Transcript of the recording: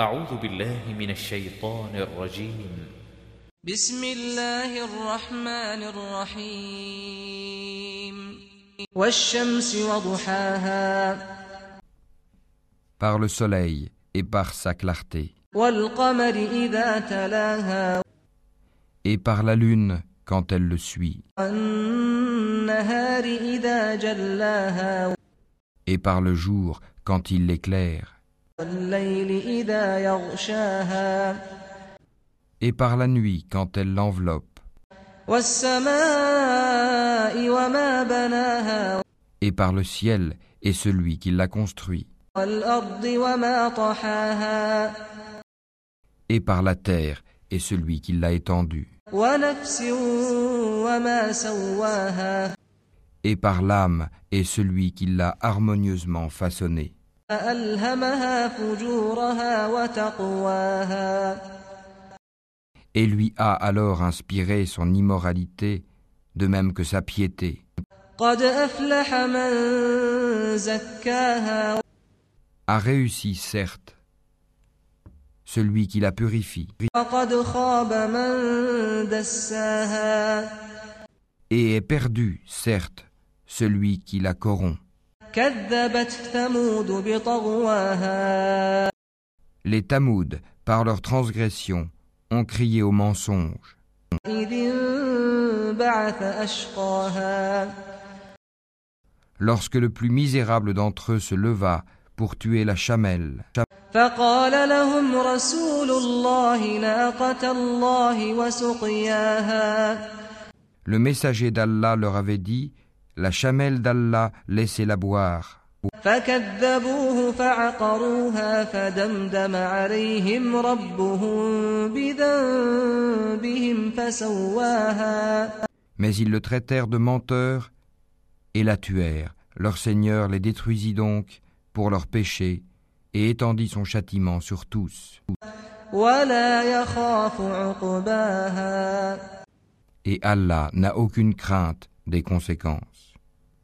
أعوذ بالله من الشيطان الرجيم بسم الله الرحمن الرحيم والشمس وضحاها par le soleil et par sa clarté, والقمر إذا تلاها et par la lune quand elle le suit, والنهار إذا جلاها et par le jour quand il l'éclaire, والليل إذا يغشاها Et par la nuit quand elle l'enveloppe. Et par le ciel et celui qui l'a construit. Et par la terre et celui qui l'a étendue. Et par l'âme et celui qui l'a harmonieusement façonnée. Et lui a alors inspiré son immoralité, de même que sa piété. A réussi, certes, celui qui la purifie. Et est perdu, certes, celui qui la corrompt. Les Tamouds, par leur transgression, ont crié au mensonge. Lorsque le plus misérable d'entre eux se leva pour tuer la chamelle, le messager d'Allah leur avait dit la chamelle d'Allah, laissez-la boire. فكذبوه فعقروها فدمدم عليهم ربهم بذنبهم فسواها Mais ils le traitèrent de menteur et la tuèrent. Leur Seigneur les détruisit donc pour leurs péchés et étendit son châtiment sur tous. ولا يخاف عقباها Et Allah n'a aucune crainte des conséquences.